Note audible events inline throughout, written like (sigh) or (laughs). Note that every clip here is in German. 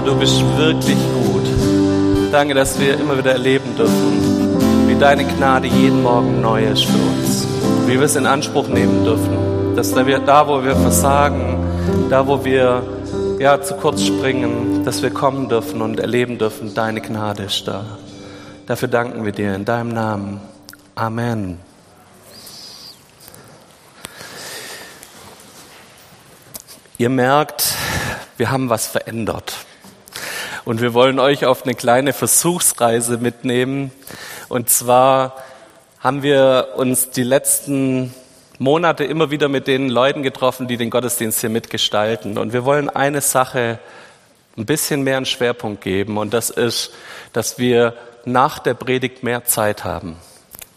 Herr, du bist wirklich gut. Danke, dass wir immer wieder erleben dürfen, wie deine Gnade jeden Morgen neu ist für uns. Wie wir es in Anspruch nehmen dürfen. Dass wir da, wo wir versagen, da, wo wir ja, zu kurz springen, dass wir kommen dürfen und erleben dürfen, deine Gnade ist da. Dafür danken wir dir in deinem Namen. Amen. Ihr merkt, wir haben was verändert. Und wir wollen euch auf eine kleine Versuchsreise mitnehmen. Und zwar haben wir uns die letzten Monate immer wieder mit den Leuten getroffen, die den Gottesdienst hier mitgestalten. Und wir wollen eine Sache ein bisschen mehr einen Schwerpunkt geben. Und das ist, dass wir nach der Predigt mehr Zeit haben.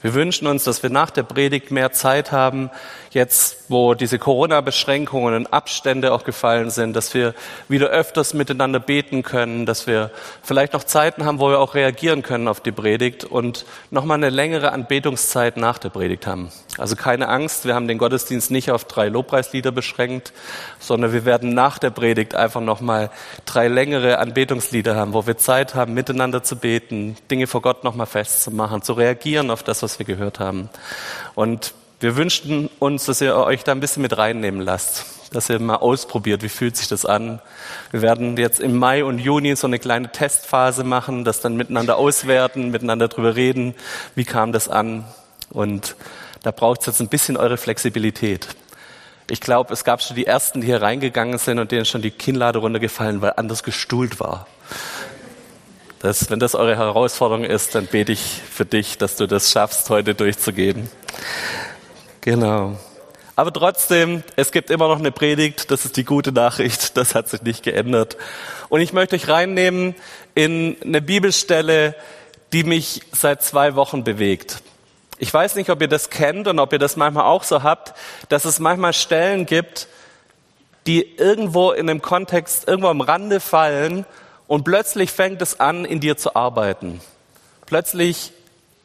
Wir wünschen uns, dass wir nach der Predigt mehr Zeit haben, jetzt wo diese Corona-Beschränkungen und Abstände auch gefallen sind, dass wir wieder öfters miteinander beten können, dass wir vielleicht noch Zeiten haben, wo wir auch reagieren können auf die Predigt und nochmal eine längere Anbetungszeit nach der Predigt haben. Also keine Angst, wir haben den Gottesdienst nicht auf drei Lobpreislieder beschränkt, sondern wir werden nach der Predigt einfach nochmal drei längere Anbetungslieder haben, wo wir Zeit haben, miteinander zu beten, Dinge vor Gott nochmal festzumachen, zu reagieren auf das, was was wir gehört haben. Und wir wünschten uns, dass ihr euch da ein bisschen mit reinnehmen lasst, dass ihr mal ausprobiert, wie fühlt sich das an. Wir werden jetzt im Mai und Juni so eine kleine Testphase machen, das dann miteinander auswerten, miteinander drüber reden, wie kam das an. Und da braucht es jetzt ein bisschen eure Flexibilität. Ich glaube, es gab schon die Ersten, die hier reingegangen sind und denen schon die Kinnlade runtergefallen, weil anders gestuhlt war. Das, wenn das eure Herausforderung ist, dann bete ich für dich, dass du das schaffst, heute durchzugehen. Genau. Aber trotzdem, es gibt immer noch eine Predigt, das ist die gute Nachricht, (laughs) das hat sich nicht geändert. Und ich möchte euch reinnehmen in eine Bibelstelle, die mich seit zwei Wochen bewegt. Ich weiß nicht, ob ihr das kennt und ob ihr das manchmal auch so habt, dass es manchmal Stellen gibt, die irgendwo in einem Kontext, irgendwo am Rande fallen und plötzlich fängt es an, in dir zu arbeiten. Plötzlich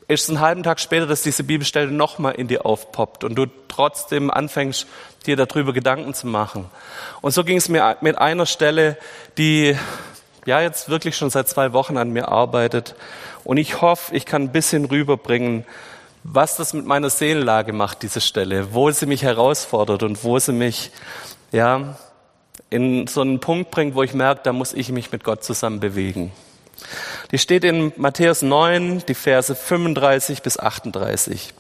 ist es einen halben Tag später, dass diese Bibelstelle nochmal in dir aufpoppt und du trotzdem anfängst, dir darüber Gedanken zu machen. Und so ging es mir mit einer Stelle, die ja jetzt wirklich schon seit zwei Wochen an mir arbeitet. Und ich hoffe, ich kann ein bisschen rüberbringen, was das mit meiner Seelenlage macht, diese Stelle, wo sie mich herausfordert und wo sie mich, ja, in so einen Punkt bringt, wo ich merke, da muss ich mich mit Gott zusammen bewegen. Die steht in Matthäus 9, die Verse 35 bis 38.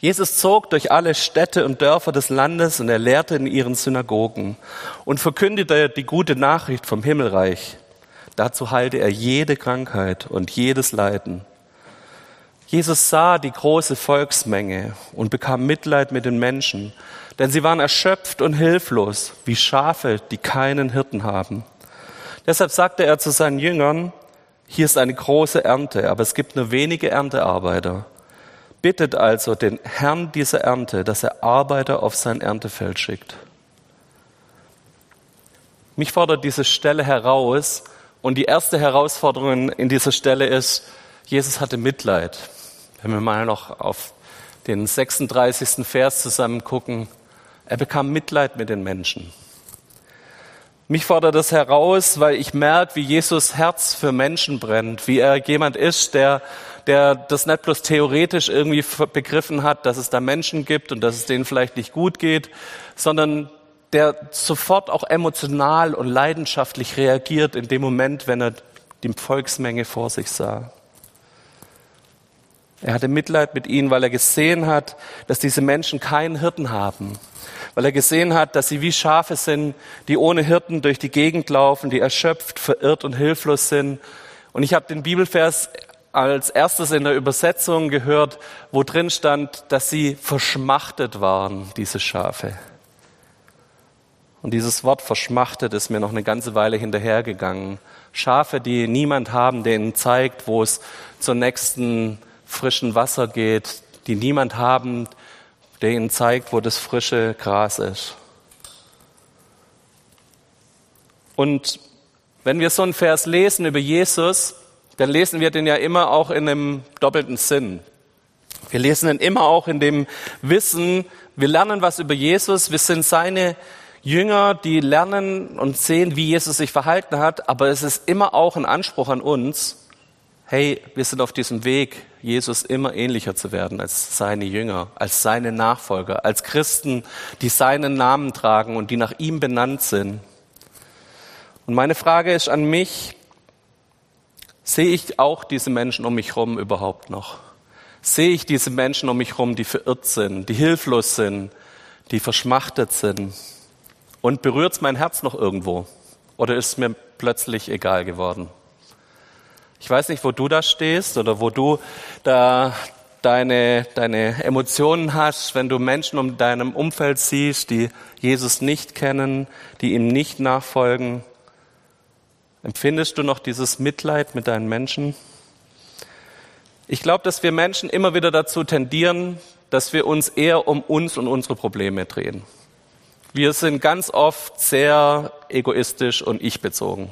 Jesus zog durch alle Städte und Dörfer des Landes und er lehrte in ihren Synagogen und verkündete die gute Nachricht vom Himmelreich. Dazu heilte er jede Krankheit und jedes Leiden. Jesus sah die große Volksmenge und bekam Mitleid mit den Menschen, denn sie waren erschöpft und hilflos, wie Schafe, die keinen Hirten haben. Deshalb sagte er zu seinen Jüngern, hier ist eine große Ernte, aber es gibt nur wenige Erntearbeiter. Bittet also den Herrn dieser Ernte, dass er Arbeiter auf sein Erntefeld schickt. Mich fordert diese Stelle heraus und die erste Herausforderung in dieser Stelle ist, Jesus hatte Mitleid. Wenn wir mal noch auf den 36. Vers zusammen gucken, er bekam Mitleid mit den Menschen. Mich fordert das heraus, weil ich merke, wie Jesus Herz für Menschen brennt, wie er jemand ist, der, der das nicht bloß theoretisch irgendwie begriffen hat, dass es da Menschen gibt und dass es denen vielleicht nicht gut geht, sondern der sofort auch emotional und leidenschaftlich reagiert in dem Moment, wenn er die Volksmenge vor sich sah. Er hatte Mitleid mit ihnen, weil er gesehen hat, dass diese Menschen keinen Hirten haben, weil er gesehen hat, dass sie wie Schafe sind, die ohne Hirten durch die Gegend laufen, die erschöpft, verirrt und hilflos sind. Und ich habe den Bibelvers als erstes in der Übersetzung gehört, wo drin stand, dass sie verschmachtet waren, diese Schafe. Und dieses Wort verschmachtet ist mir noch eine ganze Weile hinterhergegangen. Schafe, die niemand haben, der ihnen zeigt, wo es zur nächsten frischen Wasser geht, die niemand haben, der ihnen zeigt, wo das frische Gras ist. Und wenn wir so einen Vers lesen über Jesus, dann lesen wir den ja immer auch in einem doppelten Sinn. Wir lesen ihn immer auch in dem Wissen, wir lernen was über Jesus, wir sind seine Jünger, die lernen und sehen, wie Jesus sich verhalten hat, aber es ist immer auch ein Anspruch an uns, hey, wir sind auf diesem Weg, Jesus immer ähnlicher zu werden als seine Jünger, als seine Nachfolger, als Christen, die seinen Namen tragen und die nach ihm benannt sind. Und meine Frage ist an mich, sehe ich auch diese Menschen um mich herum überhaupt noch? Sehe ich diese Menschen um mich herum, die verirrt sind, die hilflos sind, die verschmachtet sind? Und berührt es mein Herz noch irgendwo? Oder ist es mir plötzlich egal geworden? Ich weiß nicht, wo du da stehst oder wo du da deine, deine Emotionen hast, wenn du Menschen um deinem Umfeld siehst, die Jesus nicht kennen, die ihm nicht nachfolgen. Empfindest du noch dieses Mitleid mit deinen Menschen? Ich glaube, dass wir Menschen immer wieder dazu tendieren, dass wir uns eher um uns und unsere Probleme drehen. Wir sind ganz oft sehr egoistisch und ich-bezogen.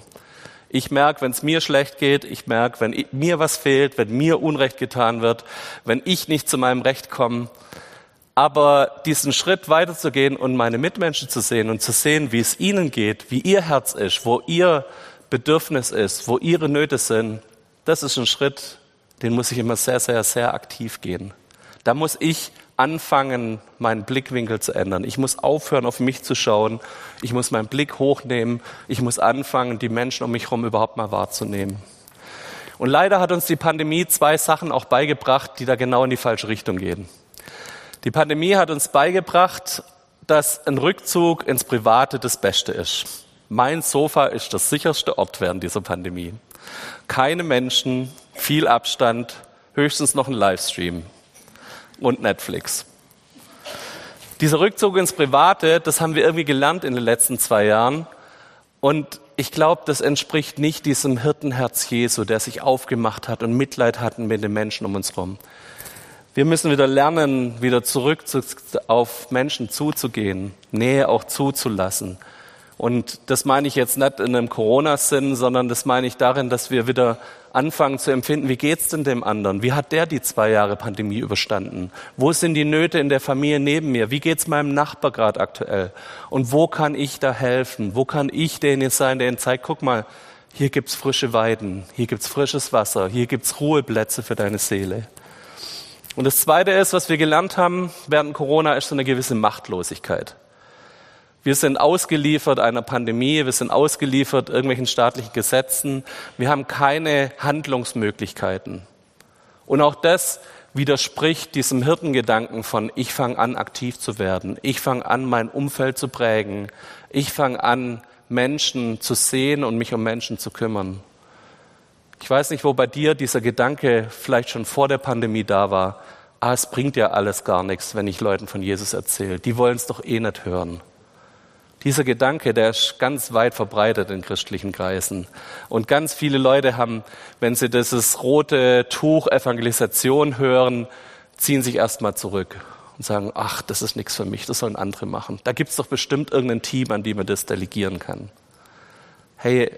Ich merke, wenn es mir schlecht geht, ich merke, wenn mir was fehlt, wenn mir Unrecht getan wird, wenn ich nicht zu meinem Recht komme. Aber diesen Schritt weiterzugehen und meine Mitmenschen zu sehen und zu sehen, wie es ihnen geht, wie ihr Herz ist, wo ihr Bedürfnis ist, wo ihre Nöte sind, das ist ein Schritt, den muss ich immer sehr, sehr, sehr aktiv gehen. Da muss ich anfangen, meinen Blickwinkel zu ändern. Ich muss aufhören, auf mich zu schauen. Ich muss meinen Blick hochnehmen. Ich muss anfangen, die Menschen um mich herum überhaupt mal wahrzunehmen. Und leider hat uns die Pandemie zwei Sachen auch beigebracht, die da genau in die falsche Richtung gehen. Die Pandemie hat uns beigebracht, dass ein Rückzug ins Private das Beste ist. Mein Sofa ist der sicherste Ort während dieser Pandemie. Keine Menschen, viel Abstand, höchstens noch ein Livestream und Netflix. Dieser Rückzug ins Private, das haben wir irgendwie gelernt in den letzten zwei Jahren. Und ich glaube, das entspricht nicht diesem Hirtenherz Jesu, der sich aufgemacht hat und Mitleid hatten mit den Menschen um uns herum. Wir müssen wieder lernen, wieder zurück zu, auf Menschen zuzugehen, Nähe auch zuzulassen. Und das meine ich jetzt nicht in einem Corona-Sinn, sondern das meine ich darin, dass wir wieder anfangen zu empfinden, wie geht's denn dem anderen? Wie hat der die zwei Jahre Pandemie überstanden? Wo sind die Nöte in der Familie neben mir? Wie geht's meinem Nachbar gerade aktuell? Und wo kann ich da helfen? Wo kann ich derjenige sein, der ihnen zeigt, guck mal, hier gibt's frische Weiden, hier gibt's frisches Wasser, hier gibt's Ruheplätze für deine Seele. Und das Zweite ist, was wir gelernt haben während Corona, ist so eine gewisse Machtlosigkeit. Wir sind ausgeliefert einer Pandemie, wir sind ausgeliefert irgendwelchen staatlichen Gesetzen, wir haben keine Handlungsmöglichkeiten. Und auch das widerspricht diesem Hirtengedanken von, ich fange an, aktiv zu werden, ich fange an, mein Umfeld zu prägen, ich fange an, Menschen zu sehen und mich um Menschen zu kümmern. Ich weiß nicht, wo bei dir dieser Gedanke vielleicht schon vor der Pandemie da war. Ah, es bringt ja alles gar nichts, wenn ich Leuten von Jesus erzähle. Die wollen es doch eh nicht hören. Dieser Gedanke, der ist ganz weit verbreitet in christlichen Kreisen. Und ganz viele Leute haben, wenn sie dieses rote Tuch Evangelisation hören, ziehen sich erstmal zurück und sagen, ach, das ist nichts für mich, das sollen andere machen. Da gibt's doch bestimmt irgendein Team, an dem man das delegieren kann. Hey,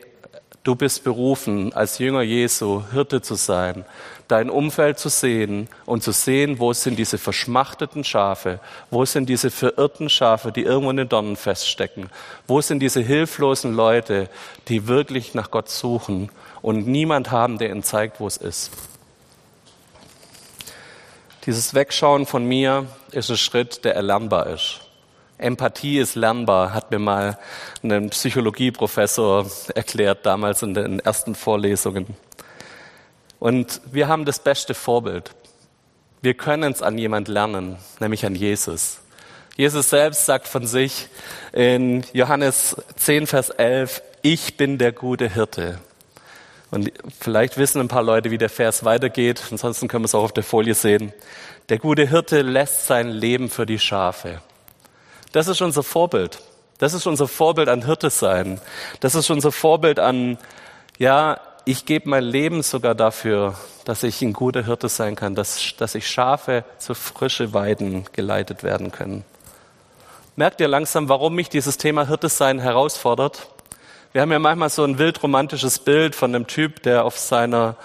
Du bist berufen, als Jünger Jesu Hirte zu sein, dein Umfeld zu sehen und zu sehen, wo sind diese verschmachteten Schafe, wo sind diese verirrten Schafe, die irgendwo in den Dornen feststecken, wo sind diese hilflosen Leute, die wirklich nach Gott suchen und niemand haben, der ihnen zeigt, wo es ist. Dieses Wegschauen von mir ist ein Schritt, der erlernbar ist. Empathie ist lernbar, hat mir mal ein Psychologieprofessor erklärt, damals in den ersten Vorlesungen. Und wir haben das beste Vorbild. Wir können es an jemand lernen, nämlich an Jesus. Jesus selbst sagt von sich in Johannes 10, Vers 11, ich bin der gute Hirte. Und vielleicht wissen ein paar Leute, wie der Vers weitergeht. Ansonsten können wir es auch auf der Folie sehen. Der gute Hirte lässt sein Leben für die Schafe. Das ist unser Vorbild. Das ist unser Vorbild an Hirte sein. Das ist unser Vorbild an, ja, ich gebe mein Leben sogar dafür, dass ich ein guter Hirte sein kann, dass, dass ich Schafe zu frische Weiden geleitet werden können. Merkt ihr langsam, warum mich dieses Thema Hirte sein herausfordert? Wir haben ja manchmal so ein wild romantisches Bild von einem Typ, der auf seiner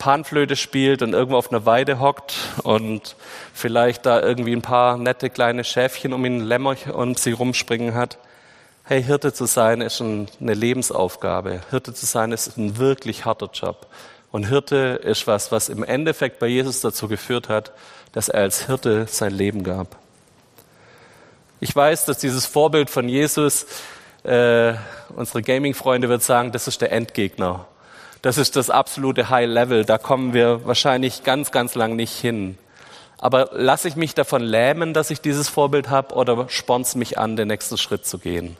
Panflöte spielt und irgendwo auf einer Weide hockt und vielleicht da irgendwie ein paar nette kleine Schäfchen um ihn Lämmer und sie rumspringen hat. hey, Hirte zu sein ist eine Lebensaufgabe. Hirte zu sein ist ein wirklich harter Job. Und Hirte ist was, was im Endeffekt bei Jesus dazu geführt hat, dass er als Hirte sein Leben gab. Ich weiß, dass dieses Vorbild von Jesus, äh, unsere Gaming-Freunde wird sagen, das ist der Endgegner. Das ist das absolute High Level. Da kommen wir wahrscheinlich ganz, ganz lang nicht hin. Aber lasse ich mich davon lähmen, dass ich dieses Vorbild habe, oder sporn's mich an, den nächsten Schritt zu gehen?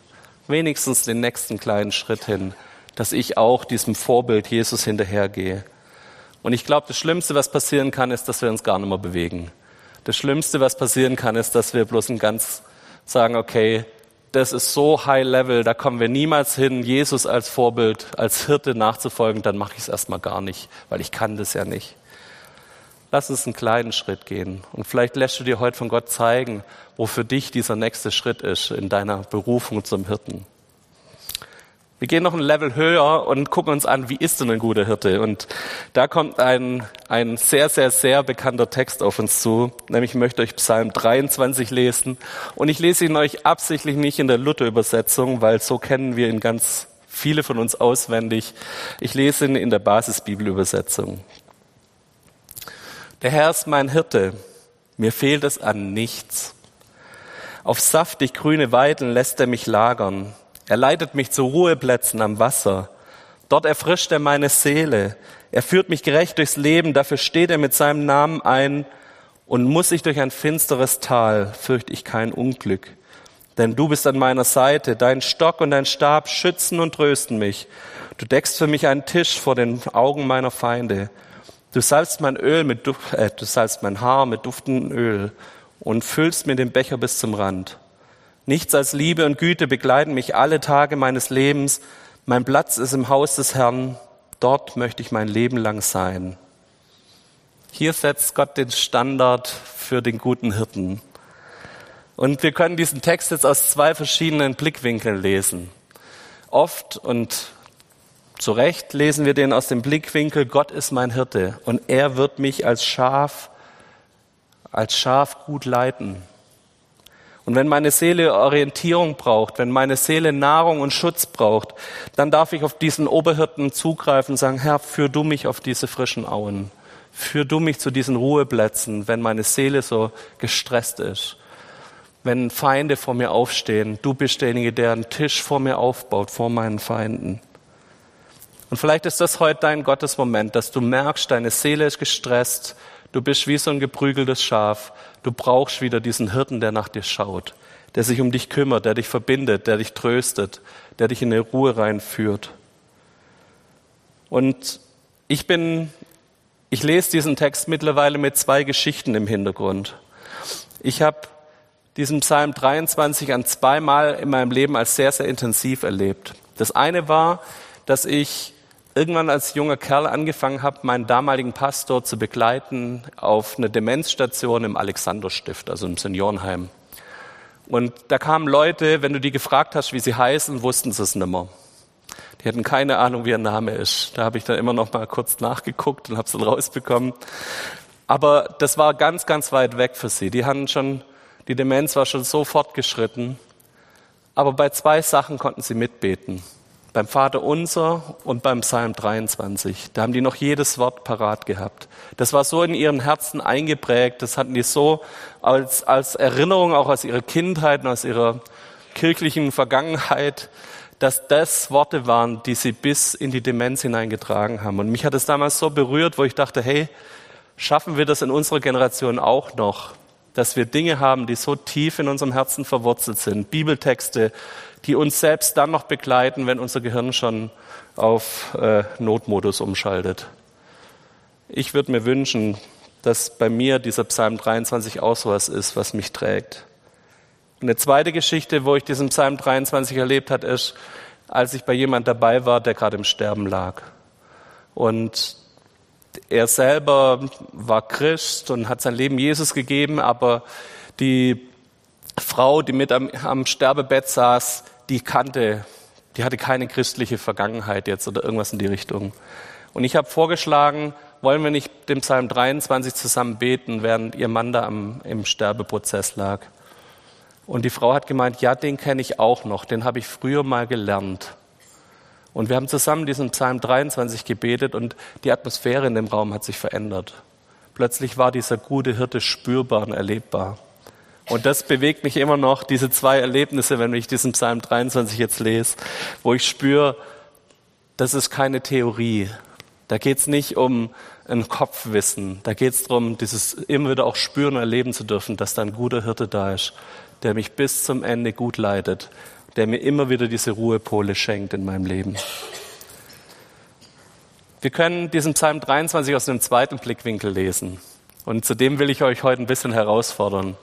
Wenigstens den nächsten kleinen Schritt hin, dass ich auch diesem Vorbild Jesus hinterhergehe. Und ich glaube, das Schlimmste, was passieren kann, ist, dass wir uns gar nicht mehr bewegen. Das Schlimmste, was passieren kann, ist, dass wir bloß ein ganz sagen, okay, das ist so high level, da kommen wir niemals hin, Jesus als Vorbild, als Hirte nachzufolgen, dann mache ich es erstmal gar nicht, weil ich kann das ja nicht. Lass uns einen kleinen Schritt gehen. Und vielleicht lässt du dir heute von Gott zeigen, wo für dich dieser nächste Schritt ist in deiner Berufung zum Hirten. Wir gehen noch ein Level höher und gucken uns an, wie ist denn ein guter Hirte? Und da kommt ein, ein sehr, sehr, sehr bekannter Text auf uns zu. Nämlich ich möchte euch Psalm 23 lesen. Und ich lese ihn euch absichtlich nicht in der Luther-Übersetzung, weil so kennen wir ihn ganz viele von uns auswendig. Ich lese ihn in der Basisbibelübersetzung. Der Herr ist mein Hirte. Mir fehlt es an nichts. Auf saftig grüne Weiden lässt er mich lagern. Er leitet mich zu Ruheplätzen am Wasser. Dort erfrischt er meine Seele. Er führt mich gerecht durchs Leben. Dafür steht er mit seinem Namen ein. Und muss ich durch ein finsteres Tal, fürchte ich kein Unglück. Denn du bist an meiner Seite. Dein Stock und dein Stab schützen und trösten mich. Du deckst für mich einen Tisch vor den Augen meiner Feinde. Du salzt mein Öl mit Duft, äh, du salzt mein Haar mit duftendem Öl und füllst mir den Becher bis zum Rand. Nichts als Liebe und Güte begleiten mich alle Tage meines Lebens. Mein Platz ist im Haus des Herrn. Dort möchte ich mein Leben lang sein. Hier setzt Gott den Standard für den guten Hirten. Und wir können diesen Text jetzt aus zwei verschiedenen Blickwinkeln lesen. Oft und zu Recht lesen wir den aus dem Blickwinkel, Gott ist mein Hirte und er wird mich als Schaf, als Schaf gut leiten. Und wenn meine Seele Orientierung braucht, wenn meine Seele Nahrung und Schutz braucht, dann darf ich auf diesen Oberhirten zugreifen und sagen, Herr, führ du mich auf diese frischen Auen. Führ du mich zu diesen Ruheplätzen, wenn meine Seele so gestresst ist. Wenn Feinde vor mir aufstehen, du bist derjenige, der einen Tisch vor mir aufbaut, vor meinen Feinden. Und vielleicht ist das heute dein Gottesmoment, dass du merkst, deine Seele ist gestresst, Du bist wie so ein geprügeltes Schaf. Du brauchst wieder diesen Hirten, der nach dir schaut, der sich um dich kümmert, der dich verbindet, der dich tröstet, der dich in eine Ruhe reinführt. Und ich bin, ich lese diesen Text mittlerweile mit zwei Geschichten im Hintergrund. Ich habe diesen Psalm 23 an zweimal in meinem Leben als sehr, sehr intensiv erlebt. Das eine war, dass ich irgendwann als junger Kerl angefangen habe, meinen damaligen Pastor zu begleiten auf eine Demenzstation im Alexanderstift, also im Seniorenheim. Und da kamen Leute, wenn du die gefragt hast, wie sie heißen, wussten sie es nimmer. Die hatten keine Ahnung, wie ihr Name ist. Da habe ich dann immer noch mal kurz nachgeguckt und habe es dann rausbekommen. Aber das war ganz, ganz weit weg für sie. Die hatten schon, die Demenz war schon so fortgeschritten. Aber bei zwei Sachen konnten sie mitbeten beim Vater Unser und beim Psalm 23. Da haben die noch jedes Wort parat gehabt. Das war so in ihren Herzen eingeprägt, das hatten die so als, als Erinnerung auch aus ihrer Kindheit und aus ihrer kirchlichen Vergangenheit, dass das Worte waren, die sie bis in die Demenz hineingetragen haben. Und mich hat es damals so berührt, wo ich dachte, hey, schaffen wir das in unserer Generation auch noch, dass wir Dinge haben, die so tief in unserem Herzen verwurzelt sind, Bibeltexte, die uns selbst dann noch begleiten, wenn unser Gehirn schon auf äh, Notmodus umschaltet. Ich würde mir wünschen, dass bei mir dieser Psalm 23 auch so was ist, was mich trägt. eine zweite Geschichte, wo ich diesen Psalm 23 erlebt habe, ist, als ich bei jemand dabei war, der gerade im Sterben lag. Und er selber war Christ und hat sein Leben Jesus gegeben, aber die Frau, die mit am, am Sterbebett saß, die kannte, die hatte keine christliche Vergangenheit jetzt oder irgendwas in die Richtung. Und ich habe vorgeschlagen, wollen wir nicht den Psalm 23 zusammen beten, während ihr Mann da am, im Sterbeprozess lag. Und die Frau hat gemeint, ja, den kenne ich auch noch, den habe ich früher mal gelernt. Und wir haben zusammen diesen Psalm 23 gebetet und die Atmosphäre in dem Raum hat sich verändert. Plötzlich war dieser gute Hirte spürbar und erlebbar. Und das bewegt mich immer noch, diese zwei Erlebnisse, wenn ich diesen Psalm 23 jetzt lese, wo ich spüre, das ist keine Theorie. Da geht es nicht um ein Kopfwissen. Da geht es darum, dieses immer wieder auch spüren und erleben zu dürfen, dass da ein guter Hirte da ist, der mich bis zum Ende gut leitet, der mir immer wieder diese Ruhepole schenkt in meinem Leben. Wir können diesen Psalm 23 aus einem zweiten Blickwinkel lesen. Und zudem will ich euch heute ein bisschen herausfordern.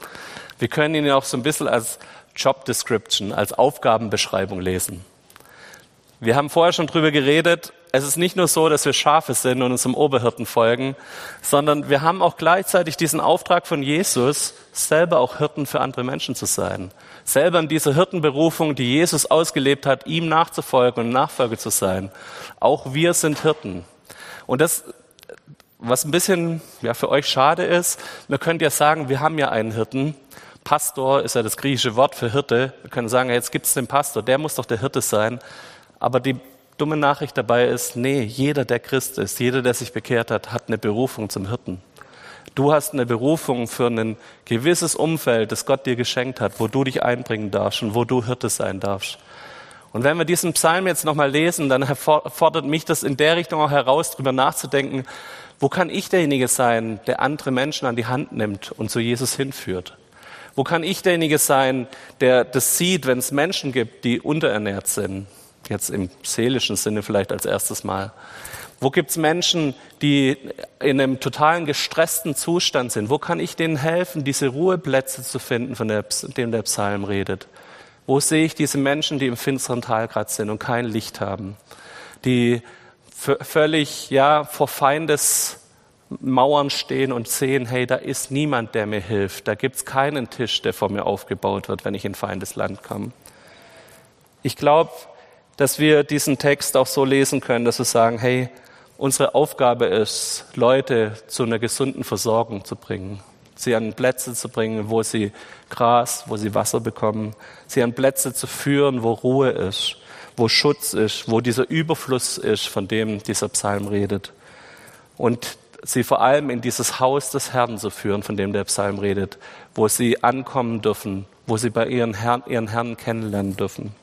Wir können ihn auch so ein bisschen als Job Description, als Aufgabenbeschreibung lesen. Wir haben vorher schon drüber geredet. Es ist nicht nur so, dass wir Schafe sind und unserem Oberhirten folgen, sondern wir haben auch gleichzeitig diesen Auftrag von Jesus, selber auch Hirten für andere Menschen zu sein. Selber in dieser Hirtenberufung, die Jesus ausgelebt hat, ihm nachzufolgen und Nachfolger zu sein. Auch wir sind Hirten. Und das, was ein bisschen ja, für euch schade ist, wir könnt ja sagen, wir haben ja einen Hirten, Pastor ist ja das griechische Wort für Hirte. Wir können sagen, jetzt gibt es den Pastor, der muss doch der Hirte sein. Aber die dumme Nachricht dabei ist, nee, jeder, der Christ ist, jeder, der sich bekehrt hat, hat eine Berufung zum Hirten. Du hast eine Berufung für ein gewisses Umfeld, das Gott dir geschenkt hat, wo du dich einbringen darfst und wo du Hirte sein darfst. Und wenn wir diesen Psalm jetzt nochmal lesen, dann fordert mich das in der Richtung auch heraus, darüber nachzudenken, wo kann ich derjenige sein, der andere Menschen an die Hand nimmt und zu Jesus hinführt? Wo kann ich derjenige sein, der das sieht, wenn es Menschen gibt, die unterernährt sind? Jetzt im seelischen Sinne vielleicht als erstes Mal. Wo gibt es Menschen, die in einem totalen gestressten Zustand sind? Wo kann ich denen helfen, diese Ruheplätze zu finden, von der, dem der Psalm redet? Wo sehe ich diese Menschen, die im finsteren Tal gerade sind und kein Licht haben? Die völlig ja, vor Feindes Mauern stehen und sehen, hey, da ist niemand, der mir hilft. Da gibt's keinen Tisch, der vor mir aufgebaut wird, wenn ich in feindes Land komme. Ich glaube, dass wir diesen Text auch so lesen können, dass wir sagen, hey, unsere Aufgabe ist, Leute zu einer gesunden Versorgung zu bringen, sie an Plätze zu bringen, wo sie Gras, wo sie Wasser bekommen, sie an Plätze zu führen, wo Ruhe ist, wo Schutz ist, wo dieser Überfluss ist, von dem dieser Psalm redet. Und sie vor allem in dieses Haus des Herrn zu führen, von dem der Psalm redet, wo sie ankommen dürfen, wo sie bei ihren Herrn, ihren Herrn kennenlernen dürfen.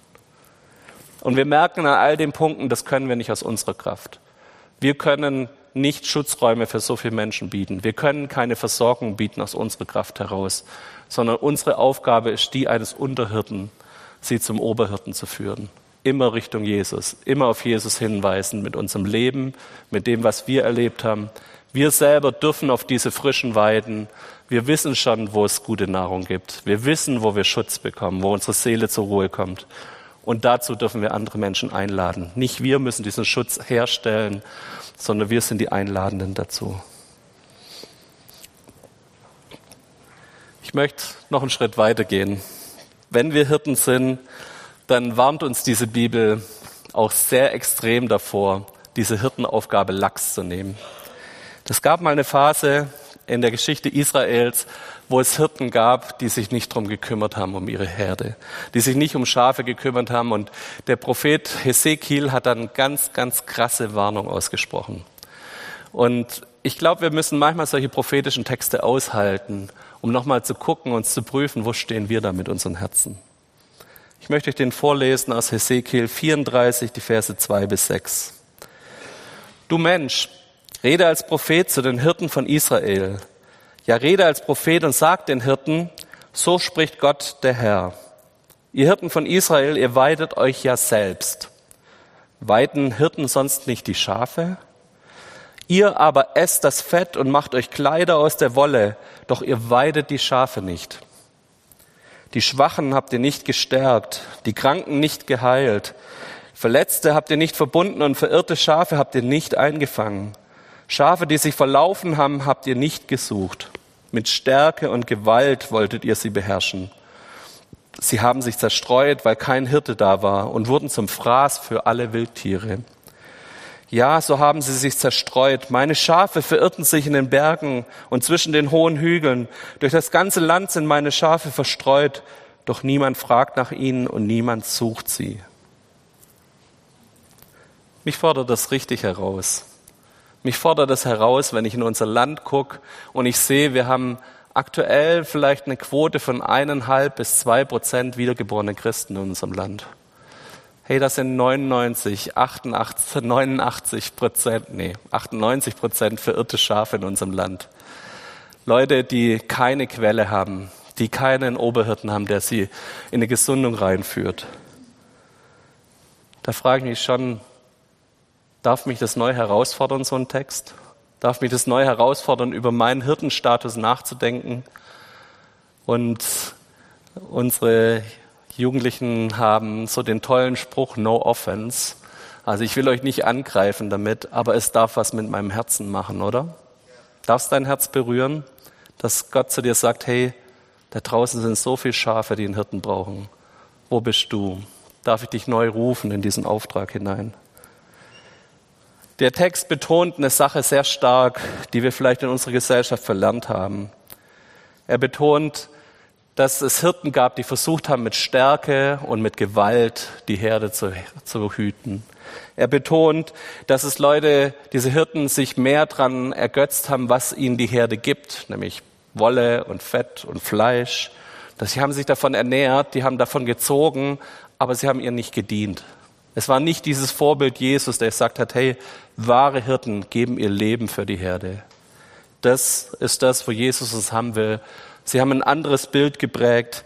Und wir merken an all den Punkten, das können wir nicht aus unserer Kraft. Wir können nicht Schutzräume für so viele Menschen bieten. Wir können keine Versorgung bieten aus unserer Kraft heraus, sondern unsere Aufgabe ist die eines Unterhirten, sie zum Oberhirten zu führen. Immer Richtung Jesus, immer auf Jesus hinweisen mit unserem Leben, mit dem, was wir erlebt haben, wir selber dürfen auf diese frischen Weiden. Wir wissen schon, wo es gute Nahrung gibt. Wir wissen, wo wir Schutz bekommen, wo unsere Seele zur Ruhe kommt. Und dazu dürfen wir andere Menschen einladen. Nicht wir müssen diesen Schutz herstellen, sondern wir sind die Einladenden dazu. Ich möchte noch einen Schritt weiter gehen. Wenn wir Hirten sind, dann warnt uns diese Bibel auch sehr extrem davor, diese Hirtenaufgabe lax zu nehmen. Es gab mal eine Phase in der Geschichte Israels, wo es Hirten gab, die sich nicht drum gekümmert haben, um ihre Herde, die sich nicht um Schafe gekümmert haben. Und der Prophet Hesekiel hat dann ganz, ganz krasse Warnung ausgesprochen. Und ich glaube, wir müssen manchmal solche prophetischen Texte aushalten, um nochmal zu gucken und zu prüfen, wo stehen wir da mit unseren Herzen. Ich möchte euch den vorlesen aus Hesekiel 34, die Verse 2 bis 6. Du Mensch, Rede als Prophet zu den Hirten von Israel. Ja, rede als Prophet und sag den Hirten, so spricht Gott der Herr. Ihr Hirten von Israel, ihr weidet euch ja selbst. Weiden Hirten sonst nicht die Schafe? Ihr aber esst das Fett und macht euch Kleider aus der Wolle, doch ihr weidet die Schafe nicht. Die Schwachen habt ihr nicht gestärkt, die Kranken nicht geheilt, Verletzte habt ihr nicht verbunden und verirrte Schafe habt ihr nicht eingefangen. Schafe, die sich verlaufen haben, habt ihr nicht gesucht. Mit Stärke und Gewalt wolltet ihr sie beherrschen. Sie haben sich zerstreut, weil kein Hirte da war und wurden zum Fraß für alle Wildtiere. Ja, so haben sie sich zerstreut. Meine Schafe verirrten sich in den Bergen und zwischen den hohen Hügeln. Durch das ganze Land sind meine Schafe verstreut. doch niemand fragt nach ihnen und niemand sucht sie. Mich fordert das richtig heraus. Mich fordert das heraus, wenn ich in unser Land gucke und ich sehe, wir haben aktuell vielleicht eine Quote von eineinhalb bis zwei Prozent wiedergeborene Christen in unserem Land. Hey, das sind 99, 88, 89 Prozent, nee, 98 Prozent verirrte Schafe in unserem Land. Leute, die keine Quelle haben, die keinen Oberhirten haben, der sie in eine Gesundung reinführt. Da frage ich mich schon, darf mich das neu herausfordern, so ein Text? Darf mich das neu herausfordern, über meinen Hirtenstatus nachzudenken? Und unsere Jugendlichen haben so den tollen Spruch No Offense. Also ich will euch nicht angreifen damit, aber es darf was mit meinem Herzen machen, oder? Darfst dein Herz berühren, dass Gott zu dir sagt, hey, da draußen sind so viele Schafe, die einen Hirten brauchen. Wo bist du? Darf ich dich neu rufen in diesen Auftrag hinein? Der Text betont eine Sache sehr stark, die wir vielleicht in unserer Gesellschaft verlernt haben. Er betont, dass es Hirten gab, die versucht haben, mit Stärke und mit Gewalt die Herde zu, zu hüten. Er betont, dass es Leute, diese Hirten, sich mehr dran ergötzt haben, was ihnen die Herde gibt, nämlich Wolle und Fett und Fleisch. Dass sie haben sich davon ernährt, die haben davon gezogen, aber sie haben ihr nicht gedient. Es war nicht dieses Vorbild Jesus, der gesagt hat, hey, wahre Hirten geben ihr Leben für die Herde. Das ist das, wo Jesus uns haben will. Sie haben ein anderes Bild geprägt.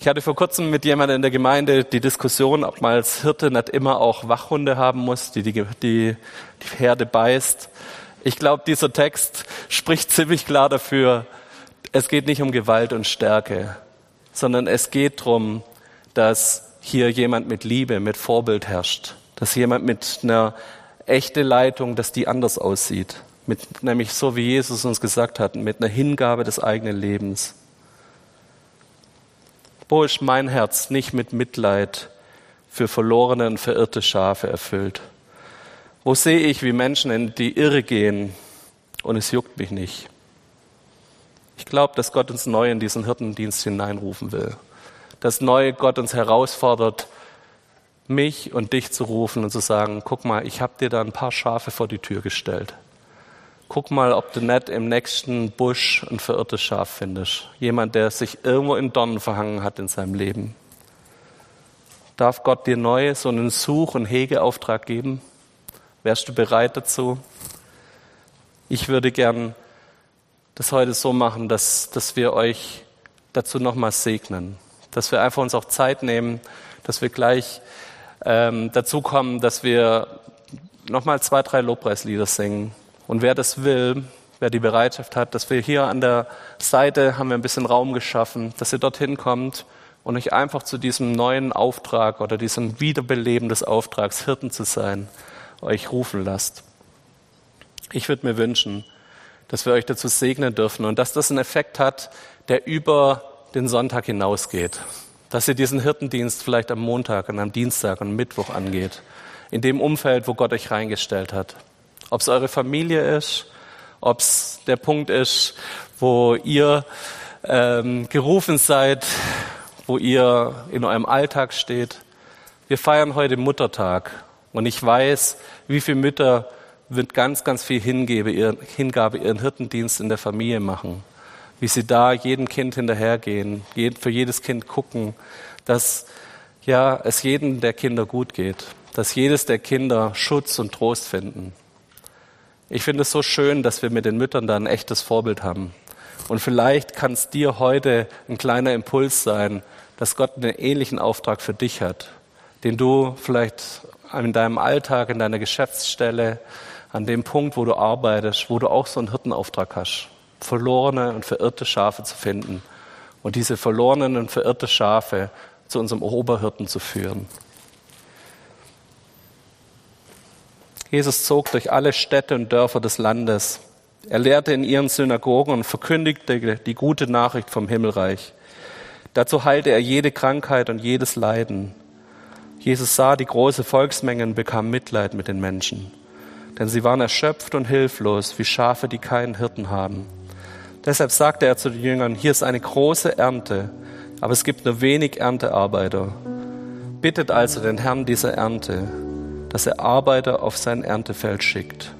Ich hatte vor kurzem mit jemandem in der Gemeinde die Diskussion, ob man als Hirte nicht immer auch Wachhunde haben muss, die die, die, die Herde beißt. Ich glaube, dieser Text spricht ziemlich klar dafür, es geht nicht um Gewalt und Stärke, sondern es geht darum, dass hier jemand mit Liebe, mit Vorbild herrscht, dass jemand mit einer echten Leitung, dass die anders aussieht, mit, nämlich so wie Jesus uns gesagt hat, mit einer Hingabe des eigenen Lebens. Wo ist mein Herz nicht mit Mitleid für verlorene und verirrte Schafe erfüllt? Wo sehe ich, wie Menschen in die Irre gehen und es juckt mich nicht? Ich glaube, dass Gott uns neu in diesen Hirtendienst hineinrufen will. Dass neu Gott uns herausfordert, mich und dich zu rufen und zu sagen, guck mal, ich habe dir da ein paar Schafe vor die Tür gestellt. Guck mal, ob du nicht im nächsten Busch ein verirrtes Schaf findest. Jemand, der sich irgendwo in Dornen verhangen hat in seinem Leben. Darf Gott dir neu so einen Such- und Hegeauftrag geben? Wärst du bereit dazu? Ich würde gern das heute so machen, dass, dass wir euch dazu nochmal segnen. Dass wir einfach uns auch Zeit nehmen, dass wir gleich ähm, dazu kommen, dass wir nochmal zwei, drei Lobpreislieder singen. Und wer das will, wer die Bereitschaft hat, dass wir hier an der Seite haben wir ein bisschen Raum geschaffen, dass ihr dorthin kommt und euch einfach zu diesem neuen Auftrag oder diesem Wiederbeleben des Auftrags, Hirten zu sein, euch rufen lasst. Ich würde mir wünschen, dass wir euch dazu segnen dürfen und dass das einen Effekt hat, der über den Sonntag hinausgeht. Dass ihr diesen Hirtendienst vielleicht am Montag und am Dienstag und Mittwoch angeht. In dem Umfeld, wo Gott euch reingestellt hat. Ob es eure Familie ist, ob es der Punkt ist, wo ihr ähm, gerufen seid, wo ihr in eurem Alltag steht. Wir feiern heute Muttertag und ich weiß, wie viele Mütter wird ganz, ganz viel Hingabe ihren Hirtendienst in der Familie machen. Wie sie da jedem Kind hinterhergehen, für jedes Kind gucken, dass ja, es jedem der Kinder gut geht, dass jedes der Kinder Schutz und Trost finden. Ich finde es so schön, dass wir mit den Müttern da ein echtes Vorbild haben. Und vielleicht kann es dir heute ein kleiner Impuls sein, dass Gott einen ähnlichen Auftrag für dich hat, den du vielleicht in deinem Alltag, in deiner Geschäftsstelle, an dem Punkt, wo du arbeitest, wo du auch so einen Hirtenauftrag hast, verlorene und verirrte Schafe zu finden und diese verlorenen und verirrte Schafe zu unserem Oberhirten zu führen. Jesus zog durch alle Städte und Dörfer des Landes. Er lehrte in ihren Synagogen und verkündigte die gute Nachricht vom Himmelreich. Dazu heilte er jede Krankheit und jedes Leiden. Jesus sah die große Volksmenge und bekam Mitleid mit den Menschen denn sie waren erschöpft und hilflos, wie Schafe, die keinen Hirten haben. Deshalb sagte er zu den Jüngern, hier ist eine große Ernte, Aber es gibt nur wenig Erntearbeiter. Bittet also den Herrn dieser Ernte, dass er Arbeiter auf sein Erntefeld schickt.